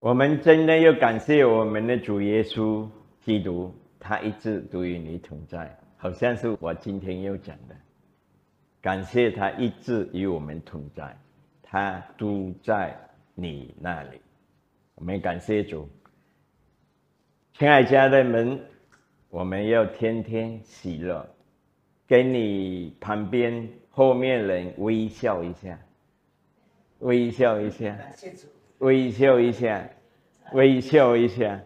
我们真的要感谢我们的主耶稣基督，他一直都与你同在，好像是我今天要讲的。感谢他一直与我们同在，他都在你那里。我们感谢主，亲爱家人们，我们要天天喜乐，跟你旁边后面人微笑一下，微笑一下。微笑一下，微笑一下。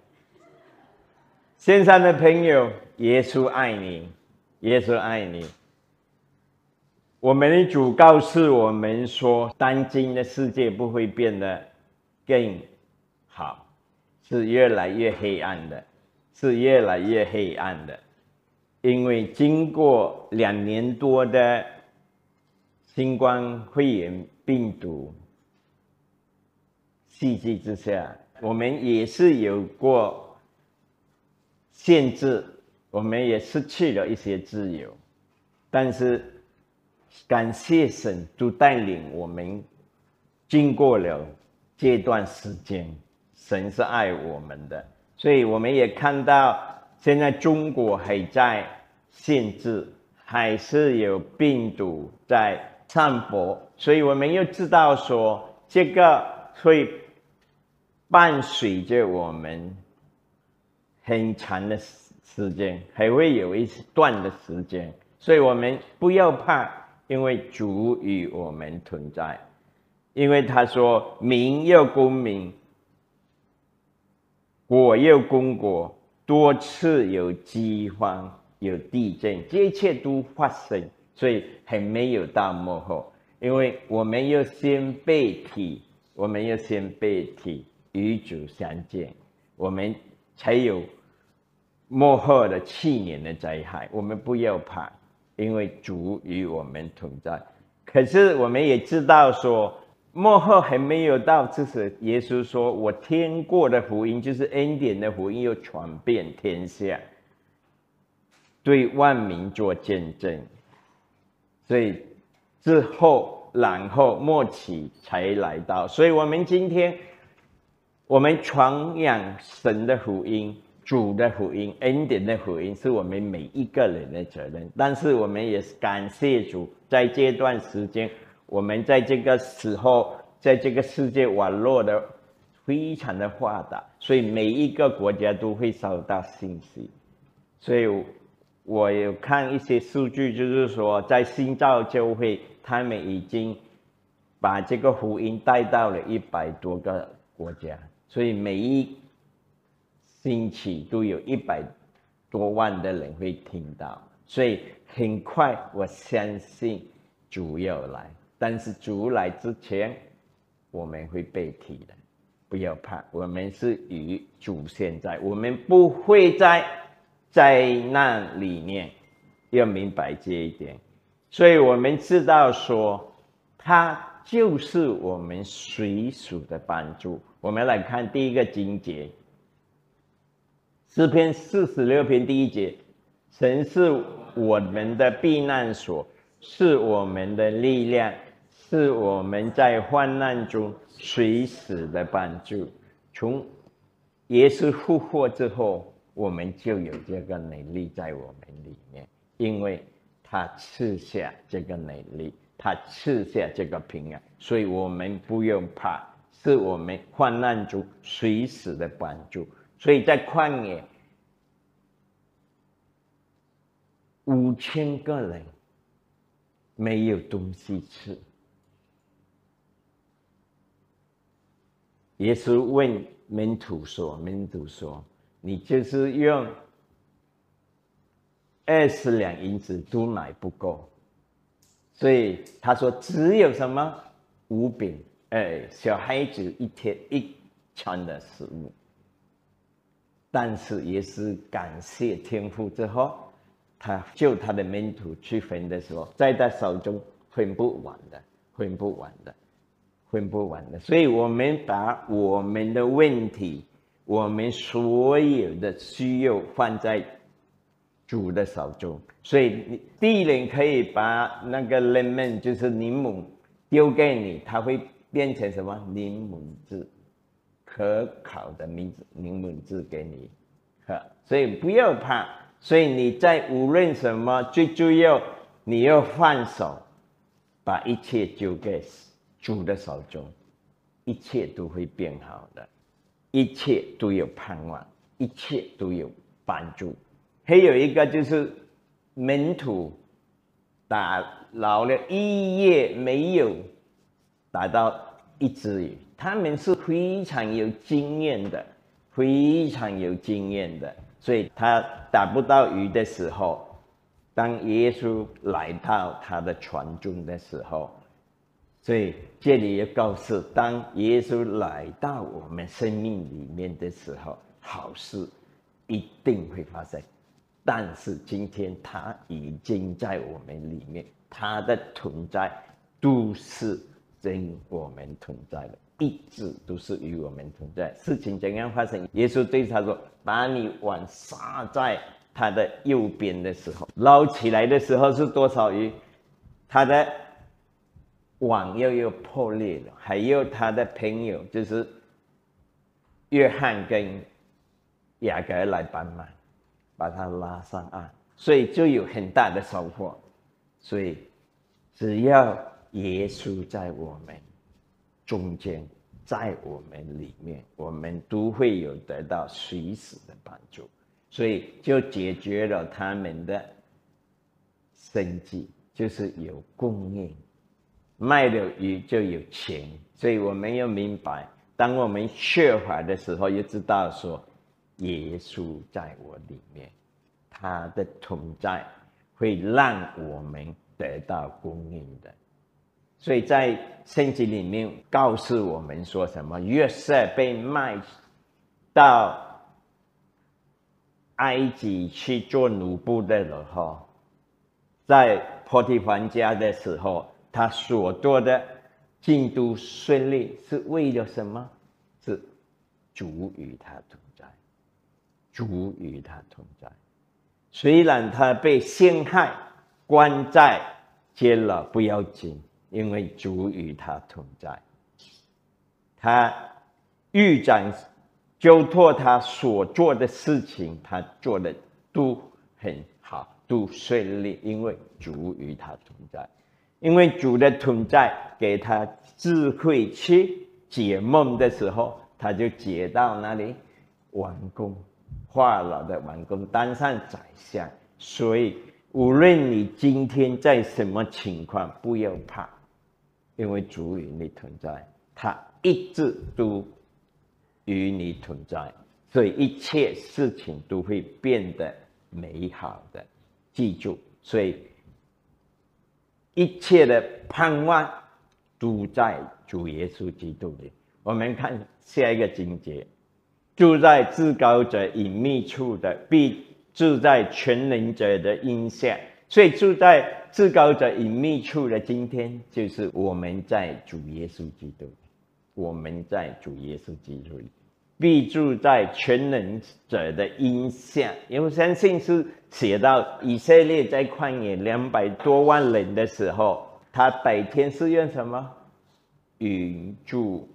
线上的朋友，耶稣爱你，耶稣爱你。我们的主告诉我们说，当今的世界不会变得更好，是越来越黑暗的，是越来越黑暗的。因为经过两年多的新冠肺炎病毒。契机之下，我们也是有过限制，我们也失去了一些自由，但是感谢神，都带领我们经过了这段时间，神是爱我们的，所以我们也看到现在中国还在限制，还是有病毒在散播，所以我们又知道说这个会。伴随着我们很长的时时间，还会有一段的时间，所以我们不要怕，因为主与我们存在。因为他说：“民要公民，国要公国。”多次有饥荒、有地震，这一切都发生，所以还没有到幕后。因为我们要先被提，我们要先被提。与主相见，我们才有幕后的去年的灾害。我们不要怕，因为主与我们同在。可是我们也知道说，幕后还没有到，这是耶稣说：“我听过的福音，就是恩典的福音，又传遍天下，对万民做见证。”所以之后，然后末期才来到。所以我们今天。我们传扬神的福音、主的福音、恩典的福音，是我们每一个人的责任。但是我们也是感谢主，在这段时间，我们在这个时候，在这个世界网络的非常的发达，所以每一个国家都会收到信息。所以我有看一些数据，就是说，在新造教会，他们已经把这个福音带到了一百多个国家。所以每一星期都有一百多万的人会听到，所以很快我相信主要来。但是主来之前，我们会被提的，不要怕，我们是与主现在，我们不会在灾难里面，要明白这一点。所以我们知道说，他就是我们随属的帮助。我们来看第一个经节，诗篇四十六篇第一节：神是我们的避难所，是我们的力量，是我们在患难中随时的帮助。从耶稣复活之后，我们就有这个能力在我们里面，因为他赐下这个能力，他赐下这个平安，所以我们不用怕。是我们患难中随时的帮助，所以在旷野五千个人没有东西吃，耶稣问门徒说：“门徒说，你就是用二十两银子都买不够，所以他说只有什么？五饼。”哎，小孩子一天一餐的食物，但是也是感谢天父之后，他救他的门徒去分的时候，在他手中分不完的，分不完的，分不完的。所以，我们把我们的问题，我们所有的需要放在主的手中。所以，第一人可以把那个 lemon 就是柠檬丢给你，他会。变成什么柠檬汁？可口的名字柠檬汁给你，哈，所以不要怕。所以你在无论什么，最重要你要放手，把一切交给主的手中，一切都会变好的，一切都有盼望，一切都有帮助。还有一个就是门徒打牢了一夜没有打到一只鱼，他们是非常有经验的，非常有经验的。所以他打不到鱼的时候，当耶稣来到他的船中的时候，所以这里要告诉：当耶稣来到我们生命里面的时候，好事一定会发生。但是今天他已经在我们里面，他的存在都是跟我们存在的。一直都是与我们同在。事情怎样发生？耶稣对他说：“把你网撒在他的？右边的？时候，捞起来的？时候是多少鱼？他的？网又又破裂了。还有他的？朋友，就是约翰跟雅各来帮忙，把他拉上岸，所以就有很大的？收获。所以只要耶稣在我们。”中间，在我们里面，我们都会有得到随时的帮助，所以就解决了他们的生计，就是有供应，卖了鱼就有钱，所以我们要明白，当我们缺乏的时候，要知道说，耶稣在我里面，他的同在会让我们得到供应的。所以在圣经里面告诉我们说什么？约瑟被卖到埃及去做奴仆的时候，在波提凡家的时候，他所做的进度顺利，是为了什么？是主与他同在，主与他同在。虽然他被陷害关在监牢，不要紧。因为主与他同在，他预展交托他所做的事情，他做的都很好，都顺利。因为主与他同在，因为主的同在给他智慧去解梦的时候，他就解到那里完工，化老的完工，当上宰相。所以无论你今天在什么情况，不要怕。因为主与你同在，他一直都与你同在，所以一切事情都会变得美好的。记住，所以一切的盼望都在主耶稣基督里。我们看下一个经节：住在至高者隐秘处的，必住在全能者的荫下。所以住在至高者隐秘处的今天，就是我们在主耶稣基督，我们在主耶稣基督里，必住在全能者的荫下。因为相信是写到以色列在旷野两百多万人的时候，他白天是用什么云柱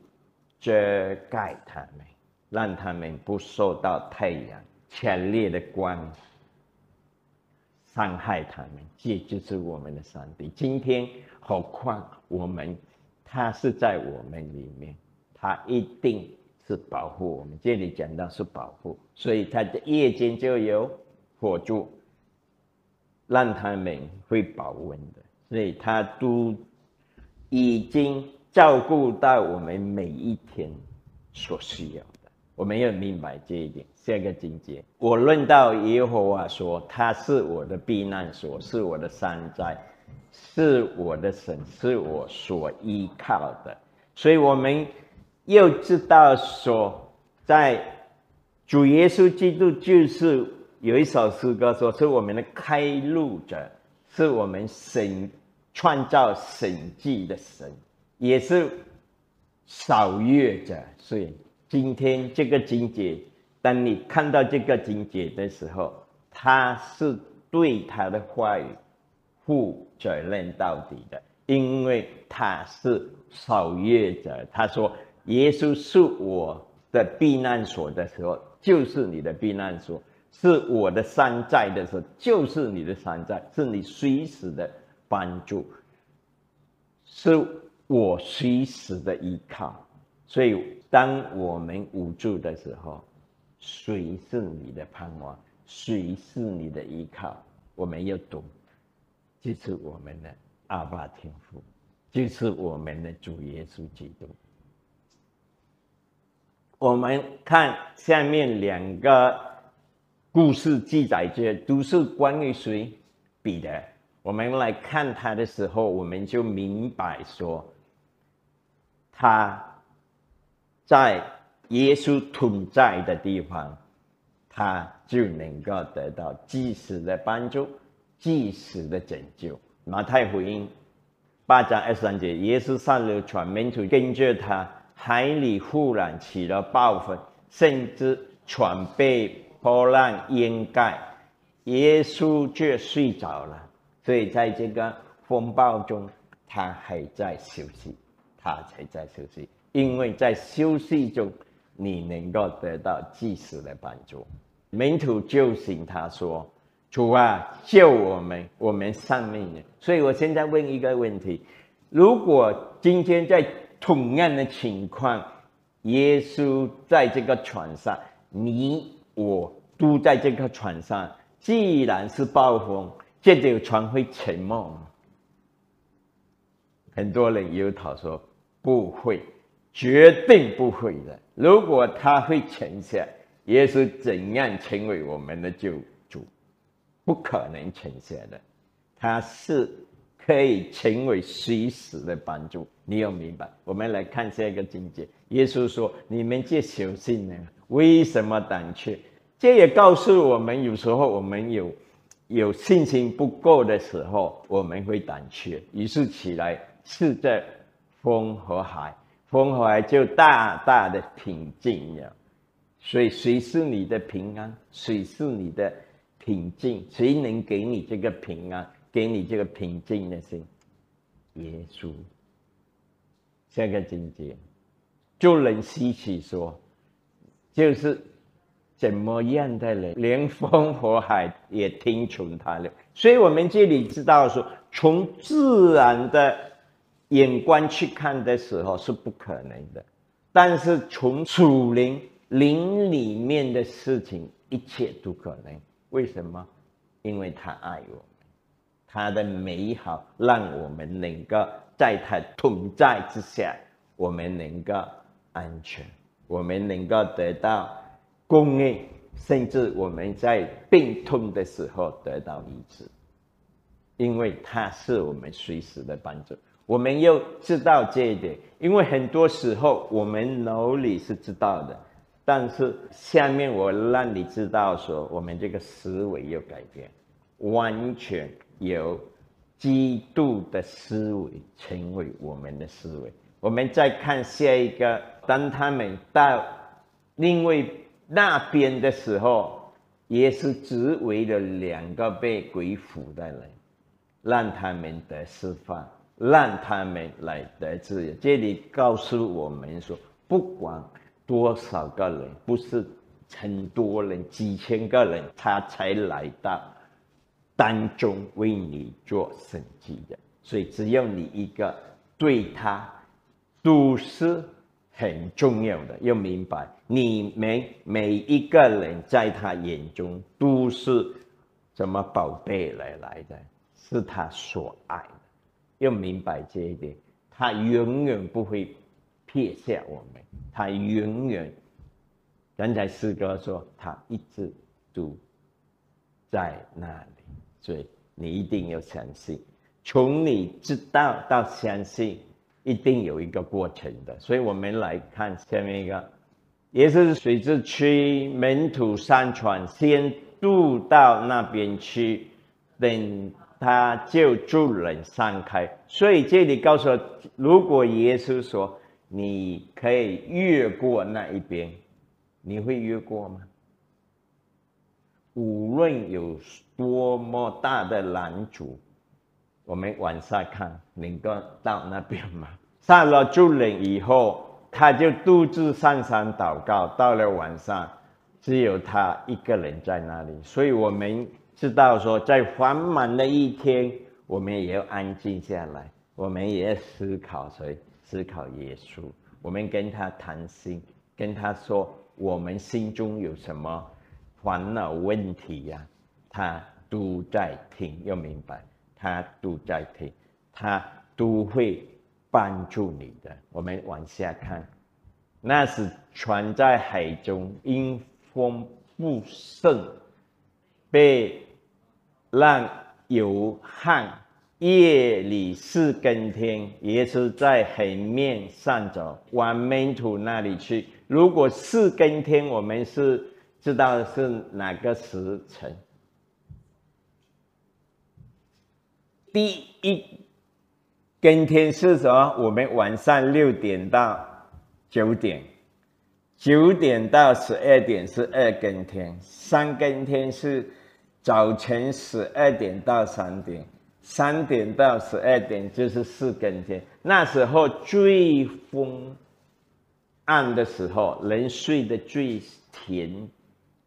遮盖他们，让他们不受到太阳强烈的光。伤害他们，这就是我们的上帝。今天何况我们，他是在我们里面，他一定是保护我们。这里讲到是保护，所以他的夜间就有火柱，让他们会保温的。所以他都已经照顾到我们每一天所需要。我们要明白这一点。下一个境界，我论到耶和华说，他是我的避难所，是我的山寨，是我的神，是我所依靠的。所以，我们又知道说，在主耶稣基督就是有一首诗歌说，是我们的开路者，是我们神创造神迹的神，也是扫月者，所以。今天这个境界，当你看到这个境界的时候，他是对他的话语负责任到底的，因为他是守约者。他说：“耶稣是我的避难所的时候，就是你的避难所；是我的山寨的时候，就是你的山寨，是你随时的帮助，是我随时的依靠。所以，当我们无助的时候，谁是你的盼望？谁是你的依靠？我们要懂，就是我们的阿爸天父，就是我们的主耶稣基督。我们看下面两个故事记载着，都是关于谁？彼得。我们来看他的时候，我们就明白说，他在耶稣同在的地方，他就能够得到即时的帮助，即时的拯救。马太福音八章二十三节，耶稣上了船，门徒跟着他。海里忽然起了暴风，甚至船被波浪淹盖，耶稣却睡着了。所以在这个风暴中，他还在休息，他才在休息。因为在休息中，你能够得到及时的帮助。门徒救醒他说：“主啊，救我们！我们丧命了。”所以我现在问一个问题：如果今天在同样的情况，耶稣在这个船上，你我都在这个船上。既然是暴风，这条船会沉没吗？很多人有讨说不会，绝对不会的。如果他会沉下，耶稣怎样成为我们的救主？不可能沉下的，他是。可以成为随时的帮助，你要明白。我们来看下一个境界。耶稣说：“你们这小信呢，为什么胆怯？”这也告诉我们，有时候我们有有信心不够的时候，我们会胆怯，于是起来是在风和海，风火就大大的平静了。所以，谁是你的平安？谁是你的平静？谁能给你这个平安？给你这个平静的心，耶稣，下个境界，就能吸取说，就是怎么样的人，连风和海也听从他了。所以，我们这里知道说，从自然的眼光去看的时候是不可能的，但是从属灵灵里面的事情，一切都可能。为什么？因为他爱我们。他的美好，让我们能够在他同在之下，我们能够安全，我们能够得到供应，甚至我们在病痛的时候得到医治，因为他是我们随时的帮助。我们又知道这一点，因为很多时候我们脑里是知道的，但是下面我让你知道说，我们这个思维要改变，完全。有基督的思维成为我们的思维。我们再看下一个，当他们到另外那边的时候，也是只为了两个被鬼附的人，让他们得释放，让他们来得自由。这里告诉我们说，不管多少个人，不是很多人，几千个人，他才来到。当中为你做审计的，所以只要你一个，对他都是很重要的。要明白，你们每一个人在他眼中都是什么宝贝来来的，是他所爱。要明白这一点，他永远不会撇下我们，他永远。刚才师哥说，他一直都在那里。所以你一定要相信，从你知道到相信，一定有一个过程的。所以我们来看下面一个，也是水之区门徒上船，先渡到那边去，等他就助人散开。所以这里告诉，如果耶稣说你可以越过那一边，你会越过吗？无论有多么大的拦阻，我们往下看，能够到那边吗？上了主人以后，他就独自上山祷告。到了晚上，只有他一个人在那里。所以我们知道说，在繁忙的一天，我们也要安静下来，我们也要思考谁？思考耶稣。我们跟他谈心，跟他说我们心中有什么烦恼问题呀？他都在听，要明白，他都在听，他都会帮助你的。我们往下看，那是船在海中，因风不胜，被让游撼。夜里四更天，也是在海面上走，往门徒那里去。如果四更天，我们是知道是哪个时辰？第一更天是什么？我们晚上六点到九点，九点到十二点是二更天，三更天是早晨十二点到三点。三点到十二点就是四更天，那时候最昏暗的时候，人睡得最甜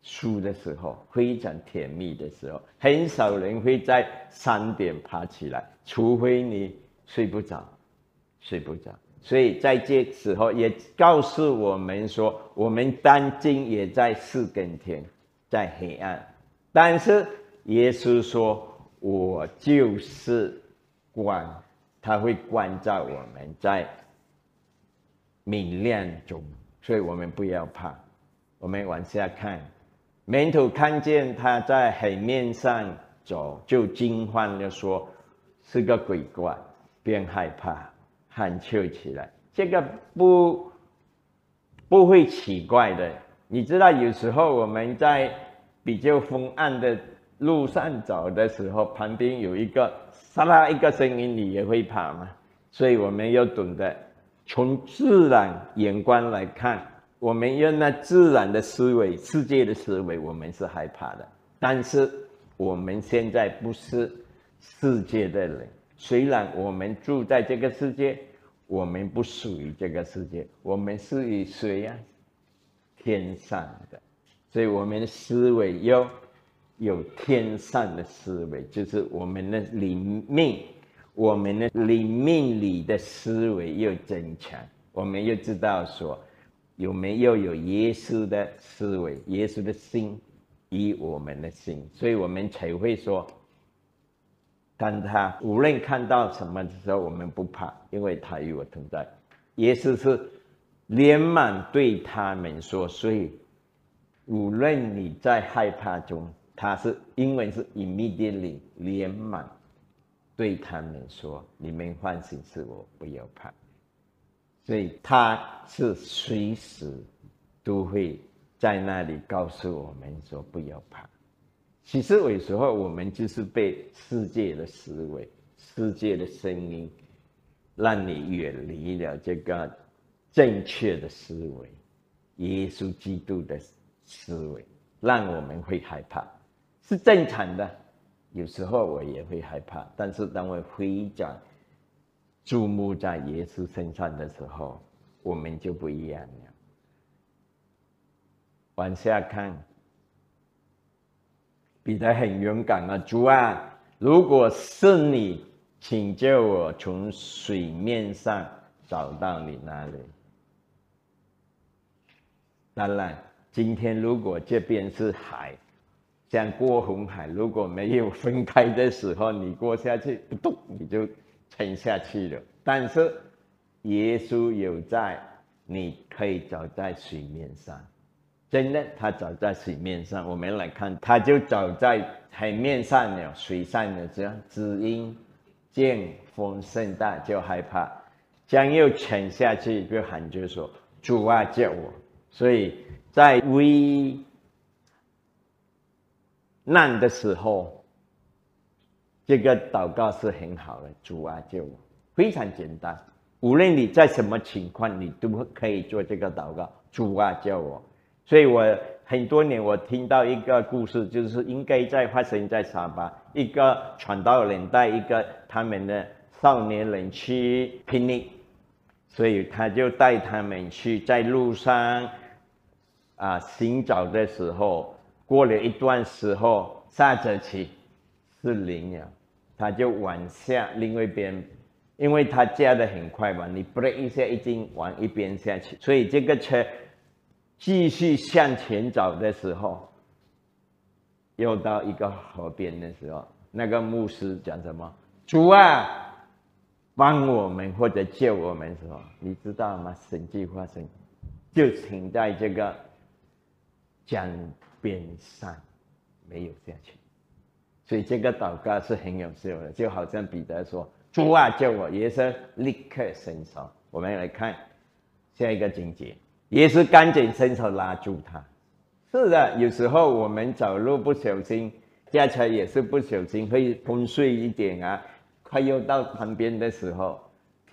舒的时候，非常甜蜜的时候，很少人会在三点爬起来，除非你睡不着，睡不着。所以在这时候也告诉我们说，我们当今也在四更天，在黑暗，但是耶稣说。我就是光，他会关照我们在明亮中，所以我们不要怕。我们往下看，门徒看见他在海面上走，就惊慌的说：“是个鬼怪。”便害怕，喊求起来。这个不不会奇怪的。你知道，有时候我们在比较昏暗的。路上走的时候，旁边有一个沙拉一个声音，你也会怕吗？所以我们要懂得从自然眼光来看，我们用那自然的思维、世界的思维，我们是害怕的。但是我们现在不是世界的人，虽然我们住在这个世界，我们不属于这个世界，我们是与谁呀？天上的，所以我们的思维要。有天上的思维，就是我们的灵命，我们的灵命里的思维又增强。我们又知道说，有没有有耶稣的思维，耶稣的心与我们的心，所以我们才会说，当他无论看到什么的时候，我们不怕，因为他与我同在。耶稣是连忙对他们说，所以无论你在害怕中。他是英文是 immediately 连忙对他们说：“你们放心，是我，不要怕。”所以他是随时都会在那里告诉我们说：“不要怕。”其实有时候我们就是被世界的思维、世界的声音，让你远离了这个正确的思维、耶稣基督的思维，让我们会害怕。是正常的，有时候我也会害怕，但是当我回转注目在耶稣身上的时候，我们就不一样了。往下看，彼得很勇敢啊，主啊，如果是你，请叫我从水面上找到你那里。当然，今天如果这边是海。像过红海，如果没有分开的时候，你过下去不动，你就沉下去了。但是耶稣有在，你可以走在水面上，真的，他走在水面上。我们来看，他就走在海面上。了，水上了，这样只因见风甚大，就害怕，将又沉下去，就喊就说：“主啊，救我！”所以在危。难的时候，这个祷告是很好的。主啊，救我！非常简单，无论你在什么情况，你都可以做这个祷告。主啊，救我！所以我很多年，我听到一个故事，就是应该在发生在沙巴，一个传道人带一个他们的少年人去拼命，所以他就带他们去在路上啊行走的时候，过了一段时候，下着起是羚羊，他就往下另外一边，因为他加的很快嘛，你 break 一下已经往一边下去，所以这个车继续向前走的时候，又到一个河边的时候，那个牧师讲什么？主啊！帮我们或者救我们时候，你知道吗？神迹发生，就停在这个江边上，没有下去。所以这个祷告是很有效的，就好像彼得说：“主啊，救我！”耶稣立刻伸手。我们来看下一个情节，耶稣赶紧伸手拉住他。是的，有时候我们走路不小心，驾车也是不小心会昏睡一点啊。快要到旁边的时候，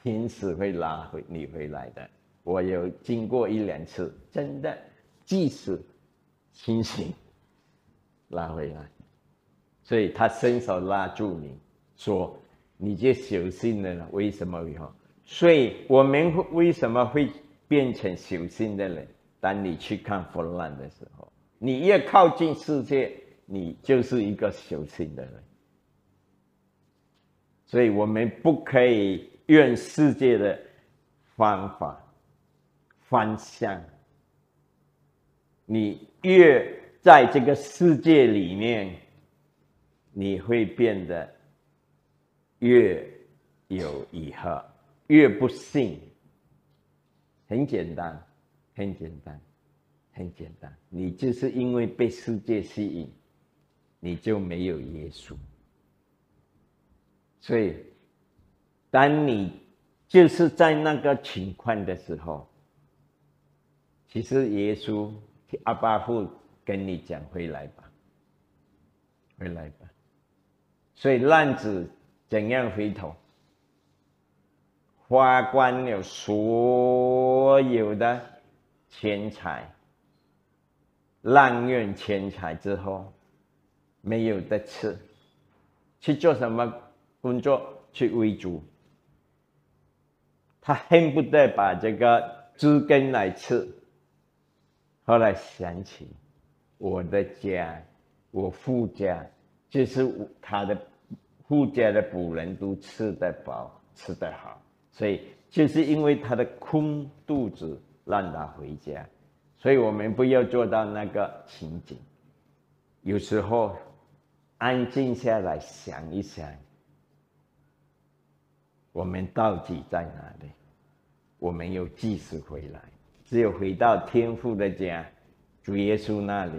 天使会拉回你回来的。我有经过一两次，真的，即使清醒，拉回来。所以他伸手拉住你，说：“你就小心了。”为什么以后？所以我们为什么会变成小心的人？当你去看混乱的时候，你越靠近世界，你就是一个小心的人。所以我们不可以用世界的方法方向。你越在这个世界里面，你会变得越有以后，越不幸。很简单，很简单，很简单。你就是因为被世界吸引，你就没有耶稣。所以，当你就是在那个情况的时候，其实耶稣阿巴父跟你讲：“回来吧，回来吧。”所以浪子怎样回头，花光了所有的钱财，浪用钱财之后，没有的吃，去做什么？工作去喂猪，他恨不得把这个枝根来吃。后来想起我的家，我父家，就是他的父家的仆人都吃得饱，吃得好，所以就是因为他的空肚子让他回家。所以我们不要做到那个情景。有时候安静下来想一想。我们到底在哪里？我们又及时回来，只有回到天父的家，主耶稣那里，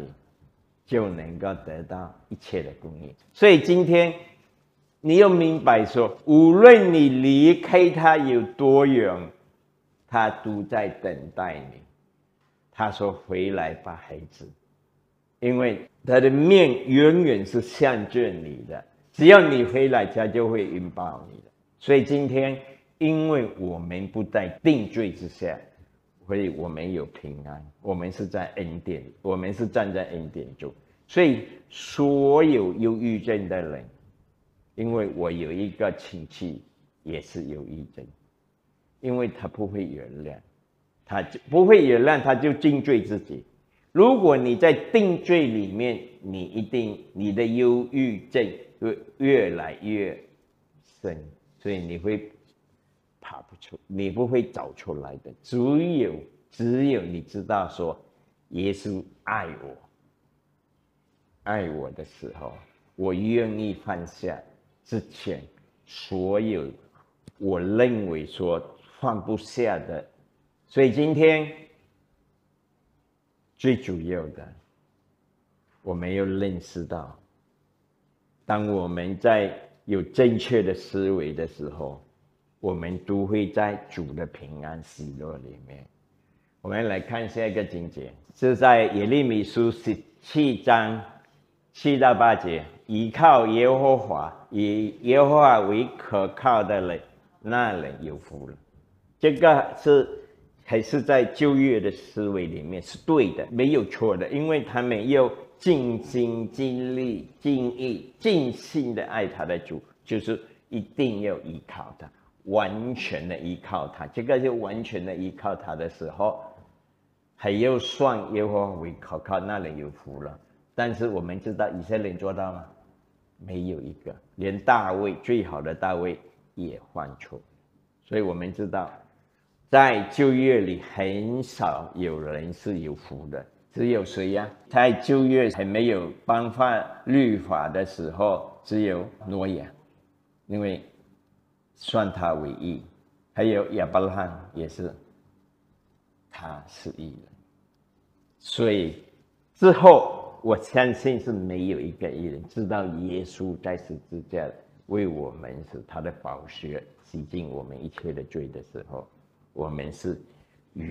就能够得到一切的供应。所以今天，你要明白说，无论你离开他有多远，他都在等待你。他说：“回来吧，孩子，因为他的面永远是向着你的。只要你回来，他就会拥抱你的。”所以今天，因为我们不在定罪之下，所以我们有平安。我们是在恩典，我们是站在恩典中。所以所有忧郁症的人，因为我有一个亲戚也是忧郁症，因为他不会原谅，他就不会原谅，他就定罪自己。如果你在定罪里面，你一定你的忧郁症会越来越深。所以你会爬不出，你不会走出来的。只有只有你知道说，耶稣爱我，爱我的时候，我愿意放下之前所有我认为说放不下的。所以今天最主要的，我没有认识到，当我们在。有正确的思维的时候，我们都会在主的平安喜乐里面。我们来看下一个经节，是在耶利米书十七章七到八节：依靠耶和华，以耶和华为可靠的人，那人有福了。这个是还是在旧约的思维里面是对的，没有错的，因为他们要。尽心尽力尽意尽心的爱他的主，就是一定要依靠他，完全的依靠他。这个就完全的依靠他的时候，还要算耶和华为可靠，那人有福了。但是我们知道以色列做到吗？没有一个，连大卫最好的大卫也犯错。所以我们知道，在旧约里很少有人是有福的。只有谁呀？在旧约还没有颁发律法的时候，只有挪亚，因为算他为义；还有亚伯拉罕也是，他是义人。所以之后，我相信是没有一个义人知道耶稣在十字架为我们是他的宝血洗净我们一切的罪的时候，我们是远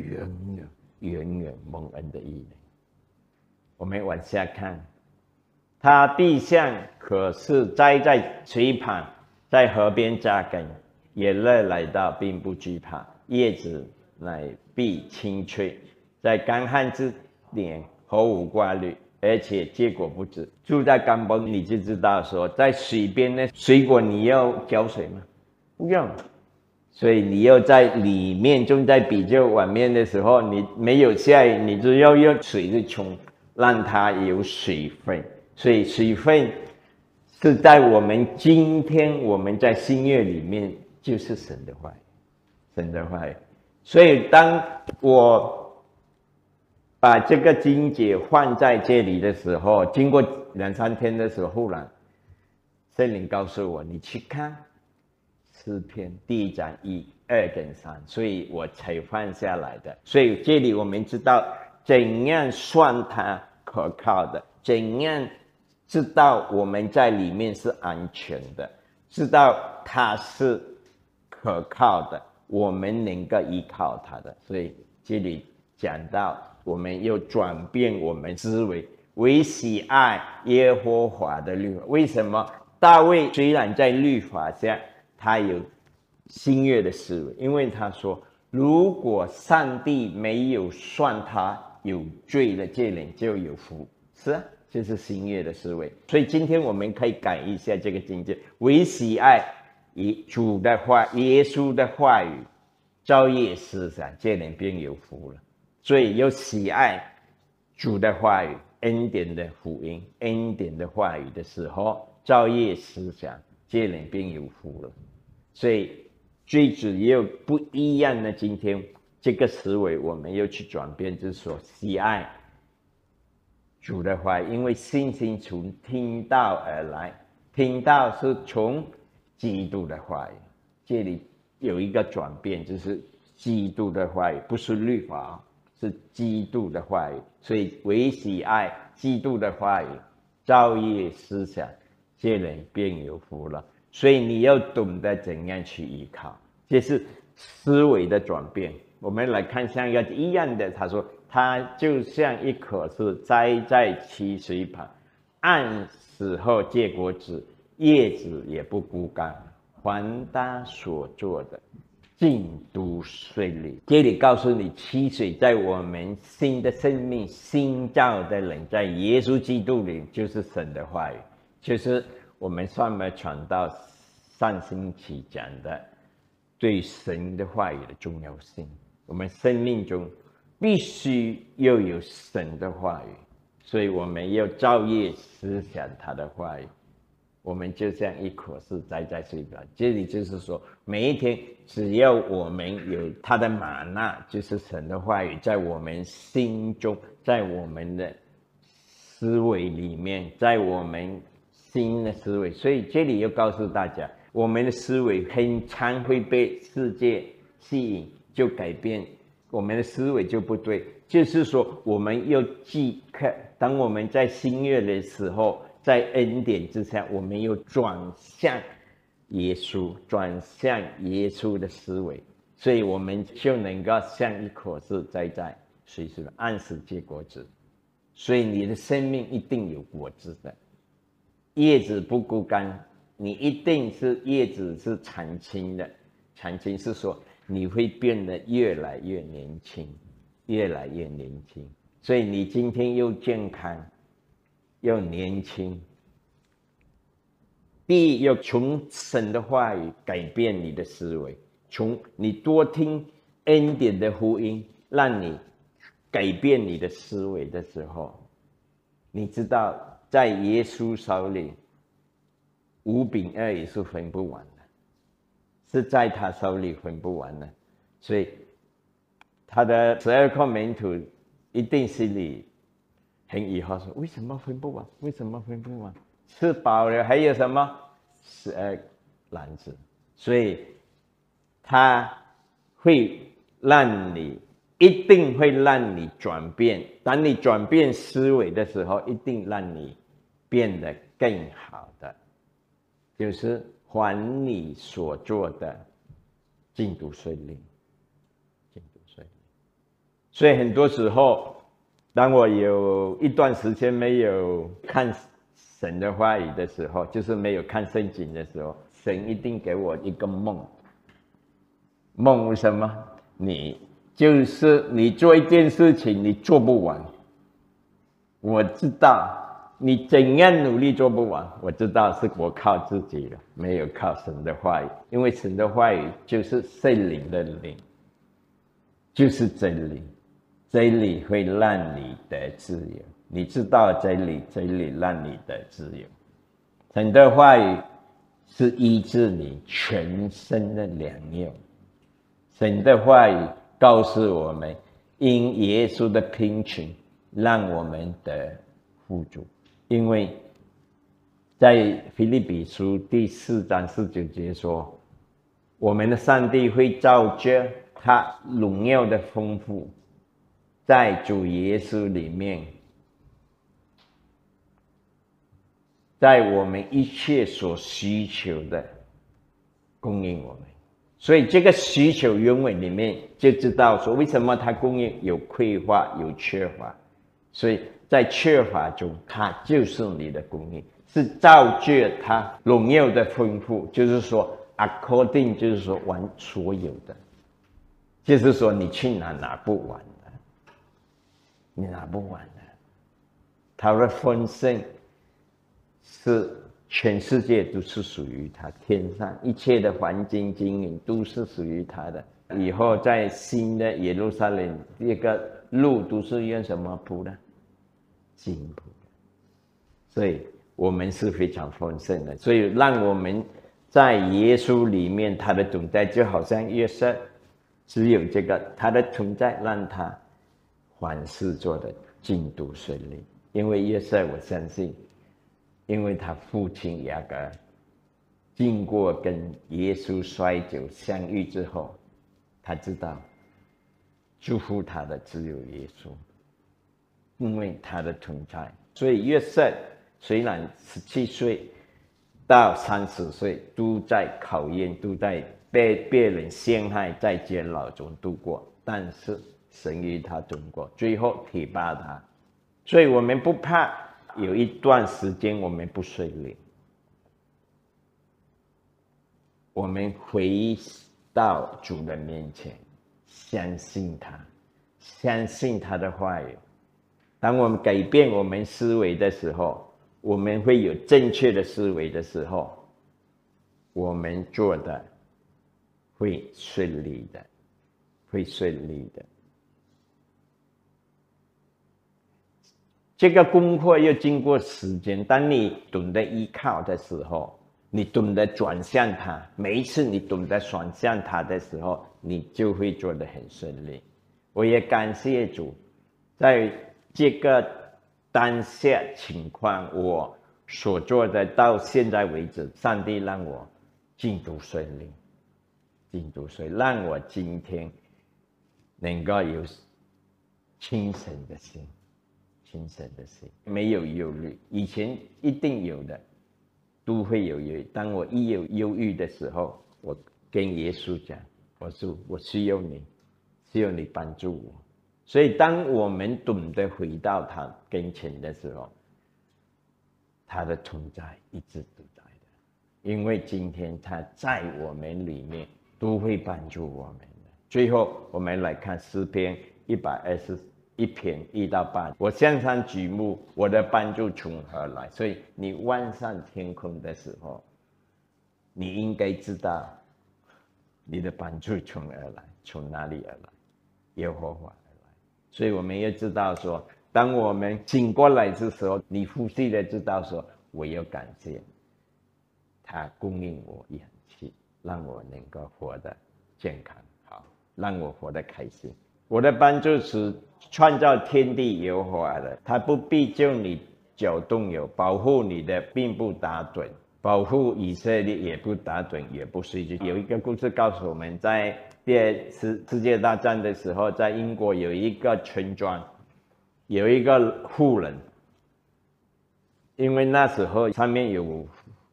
远远远蒙恩的义人。我们往下看，他地象可是栽在水旁，在河边扎根，野乐来到并不惧怕，叶子乃必青翠，在干旱之年毫无挂虑，而且结果不止。住在干崩，你就知道说，在水边呢，水果你要浇水吗？不用，所以你要在里面种在比较晚面的时候，你没有下雨，你就要用水去冲。让它有水分，所以水分是在我们今天我们在新月里面就是神的话，神的话。所以当我把这个经节放在这里的时候，经过两三天的时候，忽然圣灵告诉我：“你去看诗篇第一章一二跟三。”所以我才放下来的。所以这里我们知道怎样算它。可靠的，怎样知道我们在里面是安全的？知道它是可靠的，我们能够依靠它的。所以这里讲到，我们要转变我们思维，为喜爱耶和华的律。为什么大卫虽然在律法下，他有新月的思维？因为他说，如果上帝没有算他。有罪的这人就有福，是啊，这是新月的思维。所以今天我们可以改一下这个境界：唯喜爱以主的话、耶稣的话语，昼夜思想，这人便有福了。所以有喜爱主的话语、恩典的福音、恩典的话语的时候，昼夜思想，这人便有福了。所以最主要不一样的今天。这个思维我们要去转变，就是说喜爱主的话，因为信心从听到而来，听到是从基督的话语。这里有一个转变，就是基督的话语，不是律法，是基督的话语。所以唯喜爱基督的话语，造业思想，这人便有福了。所以你要懂得怎样去依靠，这是思维的转变。我们来看像一个一样的，他说，他就像一棵是栽在溪水旁，按时候结果子，叶子也不枯干，还他所做的尽都顺利。这里告诉你，溪水在我们新的生命新造的人，在耶稣基督里就是神的话语，就是我们上面传到上星期讲的对神的话语的重要性。我们生命中必须要有神的话语，所以我们要照夜思想他的话语。我们就像一棵树栽在水边，这里就是说，每一天只要我们有他的玛纳，就是神的话语，在我们心中，在我们的思维里面，在我们新的思维。所以这里要告诉大家，我们的思维很常会被世界吸引。就改变我们的思维。就不对，就是说我们要即刻，当我们在新月的时候，在恩典之下，我们又转向耶稣，转向耶稣的思维，所以我们就能够像一棵树栽在随时按时结果子，所以你的生命一定有果子的，叶子不枯干，你一定是叶子是常青的，常青是说。你会变得越来越年轻，越来越年轻。所以你今天又健康，又年轻。第一，要从神的话语改变你的思维，从你多听恩典的福音，让你改变你的思维的时候，你知道，在耶稣手里，五饼二鱼是分不完，是在他手里分不完的，所以他的十二块门徒一定心里很疑惑，说：为什么分不完？为什么分不完？吃饱了还有什么？十二篮子，所以他会让你，一定会让你转变。当你转变思维的时候，一定让你变得更好的，就是还你所做的进度顺利，进度顺利。所以很多时候，当我有一段时间没有看。神的话语的时候，就是没有看圣经的时候，神一定给我一个梦。梦什么？你就是你做一件事情，你做不完。我知道你怎样努力做不完，我知道是我靠自己了，没有靠神的话语。因为神的话语就是圣灵的灵，就是真理，真理会让你得自由。你知道真理，真理让你得自由。神的话语是医治你全身的良药。神的话语告诉我们，因耶稣的贫穷，让我们得富足。因为在腓立比书第四章十九节说，我们的上帝会照着他荣耀的丰富，在主耶稣里面。在我们一切所需求的供应我们，所以这个需求原文里面就知道说，为什么它供应有匮乏有缺乏，所以在缺乏中，它就是你的供应，是造就它荣耀的丰富，就是说，according 就是说完所有的，就是说你去哪拿不完的，你拿不完的，它的丰盛。是全世界都是属于他，天上一切的环境经营都是属于他的。以后在新的耶路撒冷，这个路都是用什么铺的？金铺的。所以我们是非常丰盛的。所以让我们在耶稣里面，他的存在就好像约瑟，只有这个他的存在，让他凡事做的进度顺利。因为约瑟，我相信。因为他父亲雅各经过跟耶稣摔酒相遇之后，他知道祝福他的只有耶稣，因为他的存在。所以约瑟虽然十七岁到三十岁都在考验，都在被别人陷害，在监牢中度过，但是神与他同过，最后提拔他。所以我们不怕。有一段时间我们不顺利，我们回到主的面前，相信他，相信他的话语。当我们改变我们思维的时候，我们会有正确的思维的时候，我们做的会顺利的，会顺利的。这个功课要经过时间。当你懂得依靠的时候，你懂得转向它。每一次你懂得转向它的时候，你就会做得很顺利。我也感谢主，在这个当下情况，我所做的到现在为止，上帝让我进度顺利，进度顺，让我今天能够有清晨的心。清晨的心，没有忧虑。以前一定有的，都会有忧。当我一有忧郁的时候，我跟耶稣讲：“我说我需要你，需要你帮助我。”所以，当我们懂得回到他跟前的时候，他的存在一直都在的。因为今天他在我们里面，都会帮助我们的。最后，我们来看诗篇一百二十。一篇一到八，我向上举目，我的帮助从何来？所以你望上天空的时候，你应该知道，你的帮助从而来，从哪里而来？耶和华而来。所以我们要知道说，当我们醒过来的时候，你呼吸的知道说，我要感谢他供应我氧气，让我能够活得健康好，让我活得开心。我的帮助是创造天地有华的，他不必救你脚动有，保护你的并不打盹。保护以色列也不打盹，也不睡觉。有一个故事告诉我们，在第二次世界大战的时候，在英国有一个村庄，有一个富人，因为那时候上面有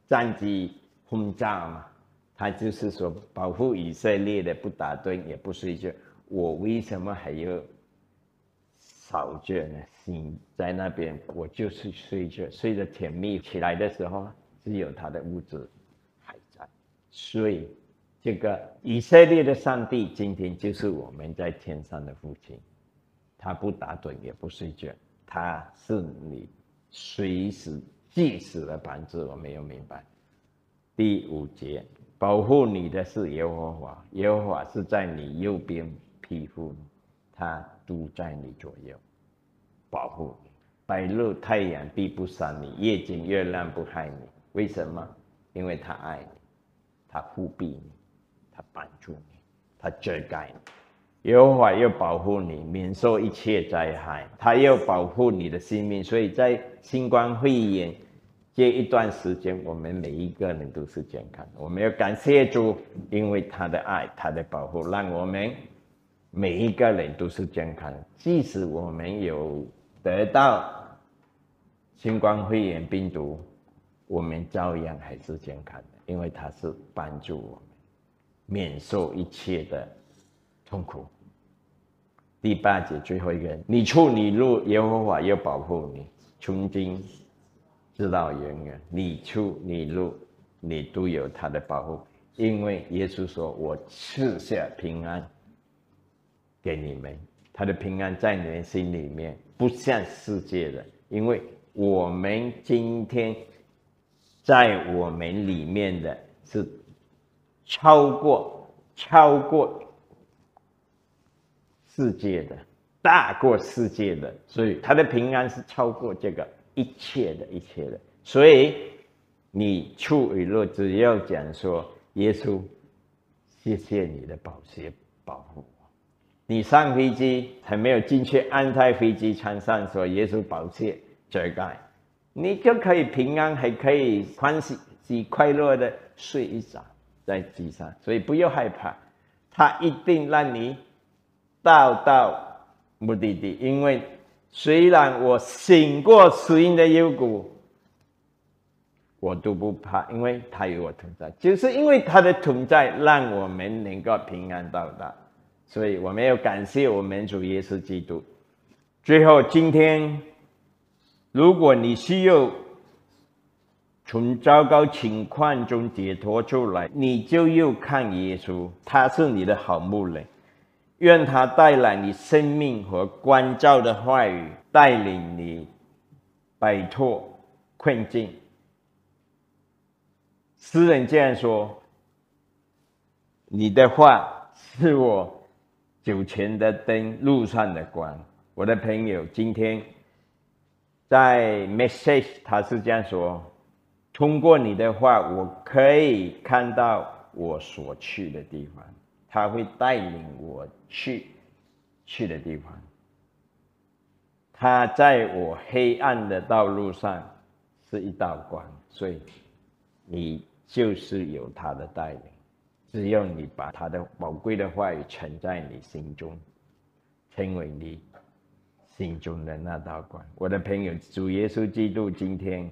战机轰炸嘛，他就是说保护以色列的不打盹，也不睡觉。我为什么还要少觉呢？心在那边，我就是睡着，睡得甜蜜，起来的时候。只有他的物质还在，所以这个以色列的上帝今天就是我们在天上的父亲，他不打盹也不睡觉，他是你随时即时的帮助。我没有明白。第五节，保护你的是耶和华，耶和华是在你右边庇护你，他都在你左右保护你，白日太阳必不伤你，夜景月亮不害你。为什么？因为他爱你，他护庇你，他帮助你，他遮盖你，耶和华又保护你，免受一切灾害。他要保护你的性命。所以在新冠肺炎这一段时间，我们每一个人都是健康的。我们要感谢主，因为他的爱，他的保护，让我们每一个人都是健康。即使我们有得到新冠肺炎病毒。我们照样还是健康的，因为他是帮助我们免受一切的痛苦。第八节最后一个，你出你入，耶和华要保护你，从今直到永远。你出你入，你都有他的保护，因为耶稣说：“我赐下平安给你们，他的平安在你们心里面，不像世界的，因为我们今天。”在我们里面的是超过超过世界的，大过世界的，所以他的平安是超过这个一切的一切的。所以你出与入，只要讲说耶稣，谢谢你的保险保护。你上飞机还没有进去，安在飞机舱上说耶稣保险遮盖。你就可以平安，还可以欢喜、喜快乐的睡一觉在机上，所以不要害怕，他一定让你到到目的地。因为虽然我醒过死荫的幽谷，我都不怕，因为他与我同在。就是因为他的同在，让我们能够平安到达。所以我们要感谢我们主耶稣基督。最后，今天。如果你需要从糟糕情况中解脱出来，你就要看耶稣，他是你的好牧人，愿他带来你生命和关照的话语，带领你摆脱困境。诗人这样说：“你的话是我酒前的灯，路上的光。”我的朋友，今天。在 message，他是这样说：通过你的话，我可以看到我所去的地方，他会带领我去去的地方。他在我黑暗的道路上是一道光，所以你就是有他的带领。只要你把他的宝贵的话语存在你心中，成为你。心中的那道光，我的朋友，主耶稣基督今天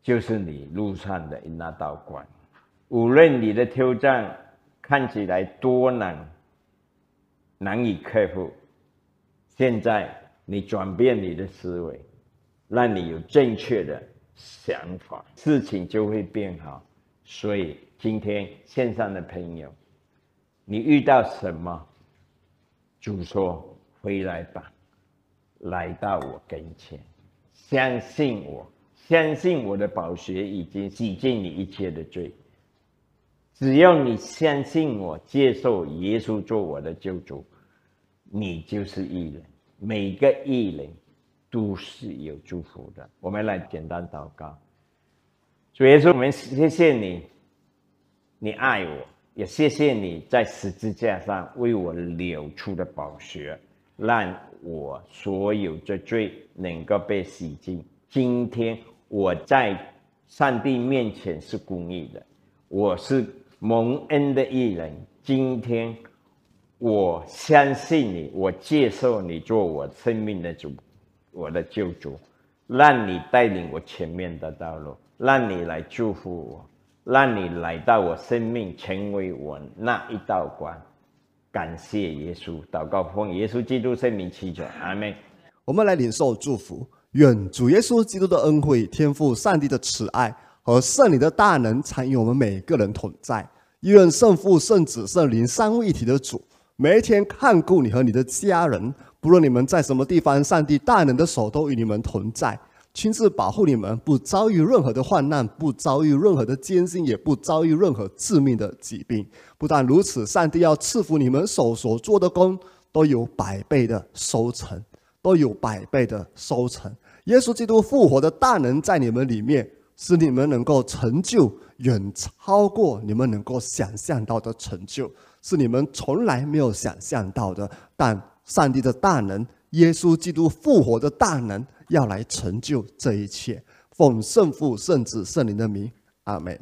就是你路上的那道光。无论你的挑战看起来多难，难以克服，现在你转变你的思维，让你有正确的想法，事情就会变好。所以今天线上的朋友，你遇到什么，主说回来吧。来到我跟前，相信我，相信我的宝血已经洗净你一切的罪，只要你相信我，接受耶稣做我的救主，你就是义人。每个义人都是有祝福的。我们来简单祷告。主耶稣，我们谢谢你，你爱我，也谢谢你在十字架上为我流出的宝血，让我所有的罪能够被洗净。今天我在上帝面前是公义的，我是蒙恩的艺人。今天我相信你，我接受你做我生命的主，我的救主，让你带领我前面的道路。让你来祝福我，让你来到我生命，成为我那一道光。感谢耶稣，祷告奉耶稣基督圣名祈求，阿门。我们来领受祝福，愿主耶稣基督的恩惠、天赋上帝的慈爱和圣灵的大能常与我们每个人同在。愿圣父、圣子、圣灵三位一体的主，每一天看顾你和你的家人，不论你们在什么地方，上帝大能的手都与你们同在。亲自保护你们，不遭遇任何的患难，不遭遇任何的艰辛，也不遭遇任何致命的疾病。不但如此，上帝要赐福你们手所做的工，都有百倍的收成，都有百倍的收成。耶稣基督复活的大能在你们里面，使你们能够成就远超过你们能够想象到的成就，是你们从来没有想象到的。但上帝的大能，耶稣基督复活的大能。要来成就这一切，奉圣父、圣子、圣灵的名，阿门。